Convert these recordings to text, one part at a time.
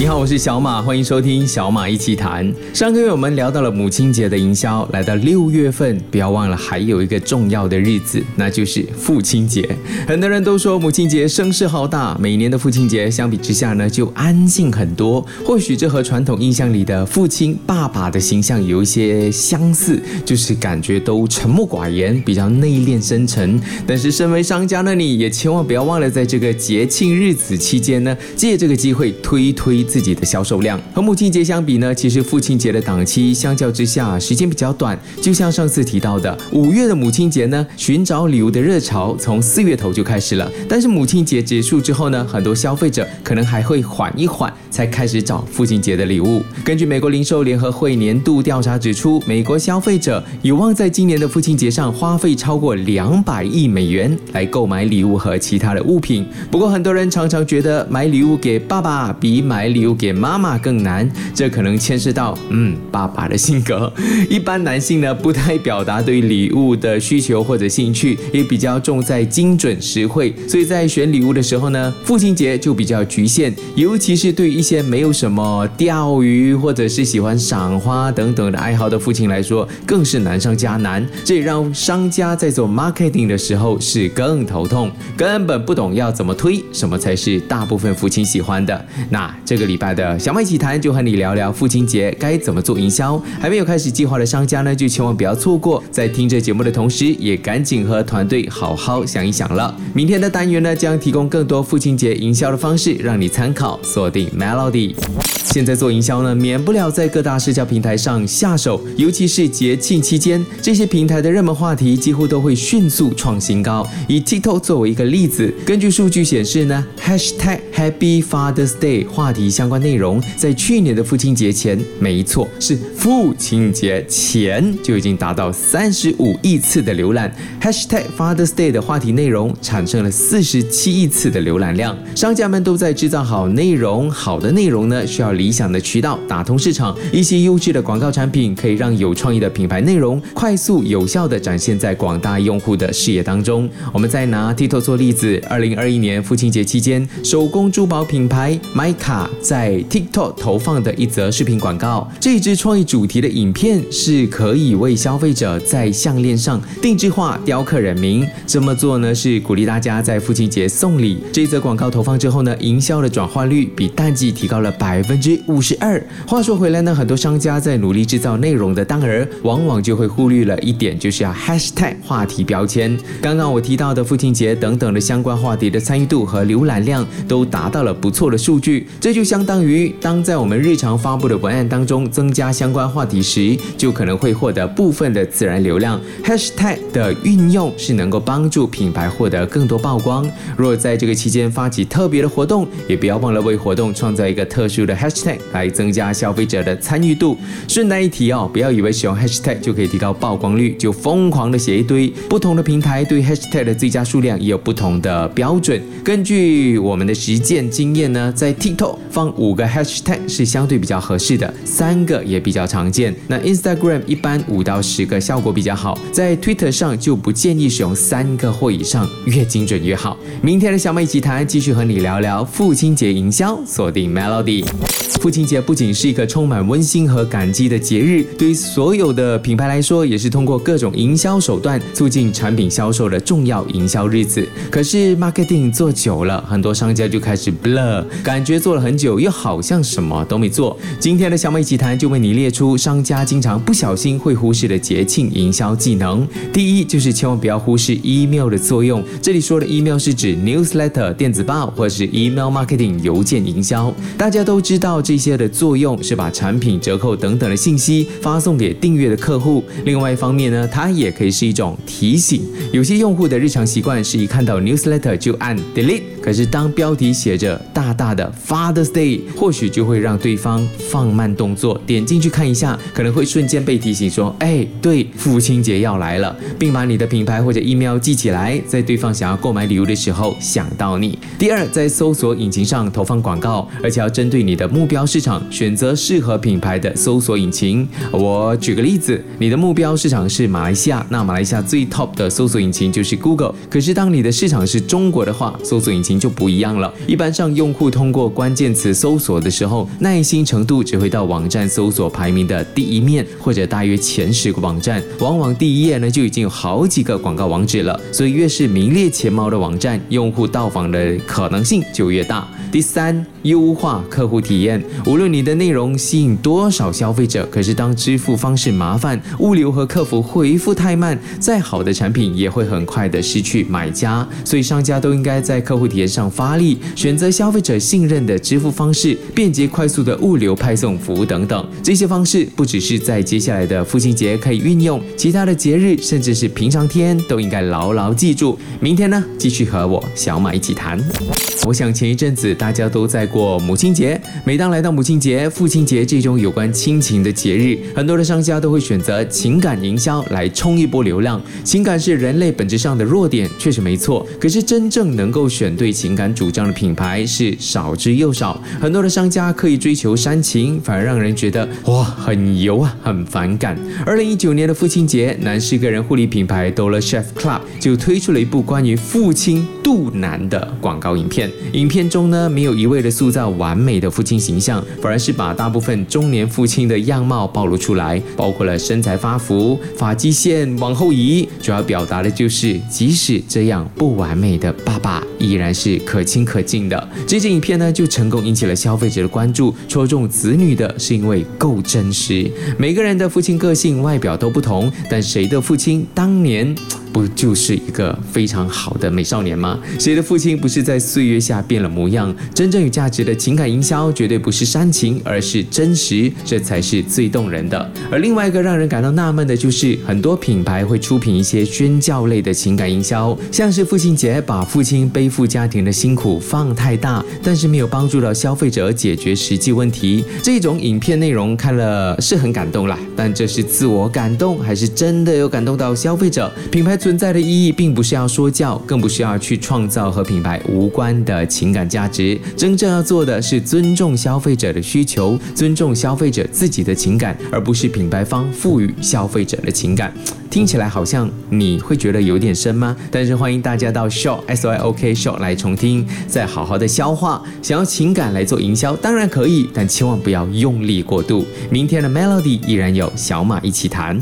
你好，我是小马，欢迎收听小马一起谈。上个月我们聊到了母亲节的营销，来到六月份，不要忘了还有一个重要的日子，那就是父亲节。很多人都说母亲节声势浩大，每年的父亲节相比之下呢，就安静很多。或许这和传统印象里的父亲、爸爸的形象有一些相似，就是感觉都沉默寡言，比较内敛深沉。但是身为商家的你，也千万不要忘了，在这个节庆日子期间呢，借这个机会推推。自己的销售量和母亲节相比呢，其实父亲节的档期相较之下时间比较短。就像上次提到的，五月的母亲节呢，寻找礼物的热潮从四月头就开始了。但是母亲节结束之后呢，很多消费者可能还会缓一缓，才开始找父亲节的礼物。根据美国零售联合会年度调查指出，美国消费者有望在今年的父亲节上花费超过两百亿美元来购买礼物和其他的物品。不过，很多人常常觉得买礼物给爸爸比买礼留给妈妈更难，这可能牵涉到嗯爸爸的性格。一般男性呢不太表达对礼物的需求或者兴趣，也比较重在精准实惠，所以在选礼物的时候呢，父亲节就比较局限。尤其是对一些没有什么钓鱼或者是喜欢赏花等等的爱好的父亲来说，更是难上加难。这也让商家在做 marketing 的时候是更头痛，根本不懂要怎么推，什么才是大部分父亲喜欢的。那这个。礼拜的小麦奇谈就和你聊聊父亲节该怎么做营销。还没有开始计划的商家呢，就千万不要错过。在听着节目的同时，也赶紧和团队好好想一想了。明天的单元呢，将提供更多父亲节营销的方式，让你参考。锁定 Melody。现在做营销呢，免不了在各大社交平台上下手，尤其是节庆期间，这些平台的热门话题几乎都会迅速创新高。以 TikTok 作为一个例子，根据数据显示呢，#Hashtag Happy Father's Day 话题相关内容在去年的父亲节前，没错，是父亲节前就已经达到三十五亿次的浏览。#Hashtag Father's Day 的话题内容产生了四十七亿次的浏览量。商家们都在制造好内容，好的内容呢需要。理想的渠道打通市场，一些优质的广告产品可以让有创意的品牌内容快速有效的展现在广大用户的视野当中。我们再拿 TikTok 做例子，二零二一年父亲节期间，手工珠宝品牌 Mica 在 TikTok 投放的一则视频广告，这一支创意主题的影片是可以为消费者在项链上定制化雕刻人名。这么做呢，是鼓励大家在父亲节送礼。这则广告投放之后呢，营销的转化率比淡季提高了百分之。五十二。话说回来呢，很多商家在努力制造内容的当儿，往往就会忽略了一点，就是要 hashtag 话题标签。刚刚我提到的父亲节等等的相关话题的参与度和浏览量都达到了不错的数据，这就相当于当在我们日常发布的文案当中增加相关话题时，就可能会获得部分的自然流量。hashtag 的运用是能够帮助品牌获得更多曝光。若在这个期间发起特别的活动，也不要忘了为活动创造一个特殊的 hashtag。来增加消费者的参与度。顺带一提哦，不要以为使用 hashtag 就可以提高曝光率，就疯狂的写一堆。不同的平台对 hashtag 的最佳数量也有不同的标准。根据我们的实践经验呢，在 TikTok 放五个 hashtag 是相对比较合适的，三个也比较常见。那 Instagram 一般五到十个效果比较好，在 Twitter 上就不建议使用三个或以上，越精准越好。明天的小美集团继续和你聊聊父亲节营销，锁定 Melody。父亲节不仅是一个充满温馨和感激的节日，对于所有的品牌来说，也是通过各种营销手段促进产品销售的重要营销日子。可是 marketing 做久了，很多商家就开始 blur，感觉做了很久，又好像什么都没做。今天的小美奇谈就为你列出商家经常不小心会忽视的节庆营销技能。第一，就是千万不要忽视 email 的作用。这里说的 email 是指 newsletter 电子报，或者是 email marketing 邮件营销。大家都知道。这些的作用是把产品折扣等等的信息发送给订阅的客户。另外一方面呢，它也可以是一种提醒。有些用户的日常习惯是一看到 newsletter 就按 delete，可是当标题写着大大的 Father's Day。A 或许就会让对方放慢动作，点进去看一下，可能会瞬间被提醒说，哎，对，父亲节要来了，并把你的品牌或者 email 记起来，在对方想要购买礼物的时候想到你。第二，在搜索引擎上投放广告，而且要针对你的目标市场，选择适合品牌的搜索引擎。我举个例子，你的目标市场是马来西亚，那马来西亚最 top 的搜索引擎就是 Google。可是当你的市场是中国的话，搜索引擎就不一样了。一般上，用户通过关键词搜索的时候，耐心程度只会到网站搜索排名的第一面，或者大约前十个网站。往往第一页呢就已经有好几个广告网址了。所以越是名列前茅的网站，用户到访的可能性就越大。第三，优化客户体验。无论你的内容吸引多少消费者，可是当支付方式麻烦、物流和客服回复太慢，再好的产品也会很快的失去买家。所以商家都应该在客户体验上发力，选择消费者信任的支付方式、便捷快速的物流派送服务等等。这些方式不只是在接下来的父亲节可以运用，其他的节日甚至是平常天都应该牢牢记住。明天呢，继续和我小马一起谈。我想前一阵子大家都在过母亲节，每当来到母亲节、父亲节这种有关亲情的节日，很多的商家都会选择情感营销来冲一波流量。情感是人类本质上的弱点，确实没错。可是真正能够选对情感主张的品牌是少之又少。很多的商家刻意追求煽情，反而让人觉得哇很油啊，很反感。二零一九年的父亲节，男士个人护理品牌 Dollar Chef Club 就推出了一部关于父亲肚腩的广告影片。影片中呢，没有一味的塑造完美的父亲形象，反而是把大部分中年父亲的样貌暴露出来，包括了身材发福、发际线往后移，主要表达的就是即使这样不完美的爸爸，依然是可亲可敬的。这支影片呢，就成功引起了消费者的关注，戳中子女的是因为够真实。每个人的父亲个性、外表都不同，但谁的父亲当年？不就是一个非常好的美少年吗？谁的父亲不是在岁月下变了模样？真正有价值的情感营销，绝对不是煽情，而是真实，这才是最动人的。而另外一个让人感到纳闷的就是，很多品牌会出品一些宣教类的情感营销，像是父亲节把父亲背负家庭的辛苦放太大，但是没有帮助到消费者解决实际问题。这种影片内容看了是很感动啦，但这是自我感动，还是真的有感动到消费者？品牌。存在的意义并不是要说教，更不是要去创造和品牌无关的情感价值。真正要做的是尊重消费者的需求，尊重消费者自己的情感，而不是品牌方赋予消费者的情感。听起来好像你会觉得有点深吗？但是欢迎大家到 Short S Y O K Short 来重听，再好好的消化。想要情感来做营销，当然可以，但千万不要用力过度。明天的 Melody 依然有小马一起谈。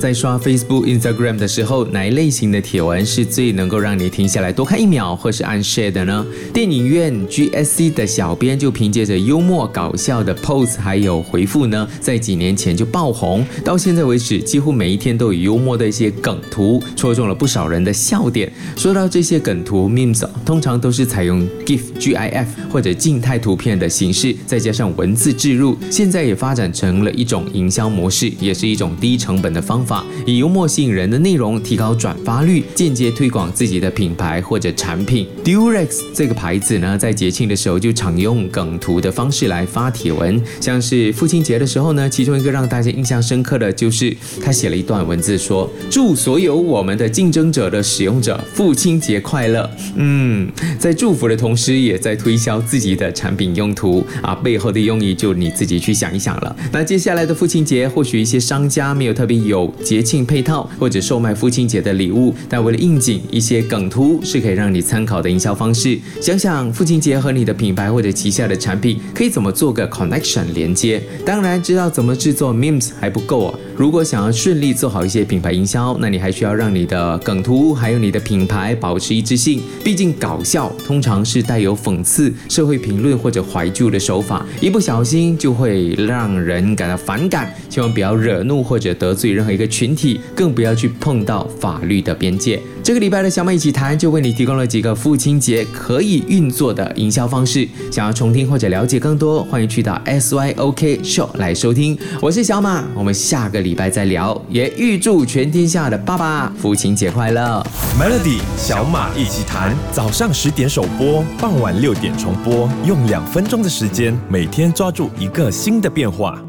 在刷 Facebook、Instagram 的时候，哪一类型的帖文是最能够让你停下来多看一秒，或是按 Share 的呢？电影院 GSC 的小编就凭借着幽默搞笑的 Post 还有回复呢，在几年前就爆红，到现在为止，几乎每一天都有幽。默的一些梗图戳中了不少人的笑点。说到这些梗图 memes，通常都是采用 GIF、GIF 或者静态图片的形式，再加上文字置入。现在也发展成了一种营销模式，也是一种低成本的方法，以幽默吸引人的内容提高转发率，间接推广自己的品牌或者产品。Durex 这个牌子呢，在节庆的时候就常用梗图的方式来发帖文，像是父亲节的时候呢，其中一个让大家印象深刻的就是他写了一段文字。说说祝所有我们的竞争者的使用者父亲节快乐。嗯，在祝福的同时，也在推销自己的产品用途啊，背后的用意就你自己去想一想了。那接下来的父亲节，或许一些商家没有特别有节庆配套或者售卖父亲节的礼物，但为了应景，一些梗图是可以让你参考的营销方式。想想父亲节和你的品牌或者旗下的产品可以怎么做个 connection 连接。当然，知道怎么制作 memes 还不够哦。如果想要顺利做好一些品牌营销，那你还需要让你的梗图还有你的品牌保持一致性。毕竟搞笑通常是带有讽刺、社会评论或者怀旧的手法，一不小心就会让人感到反感。千万不要惹怒或者得罪任何一个群体，更不要去碰到法律的边界。这个礼拜的小马一起谈就为你提供了几个父亲节可以运作的营销方式。想要重听或者了解更多，欢迎去到 SYOK Show 来收听。我是小马，我们下个礼礼拜再聊。也预祝全天下的爸爸父亲节快乐。Melody 小马一起谈，早上十点首播，傍晚六点重播，用两分钟的时间，每天抓住一个新的变化。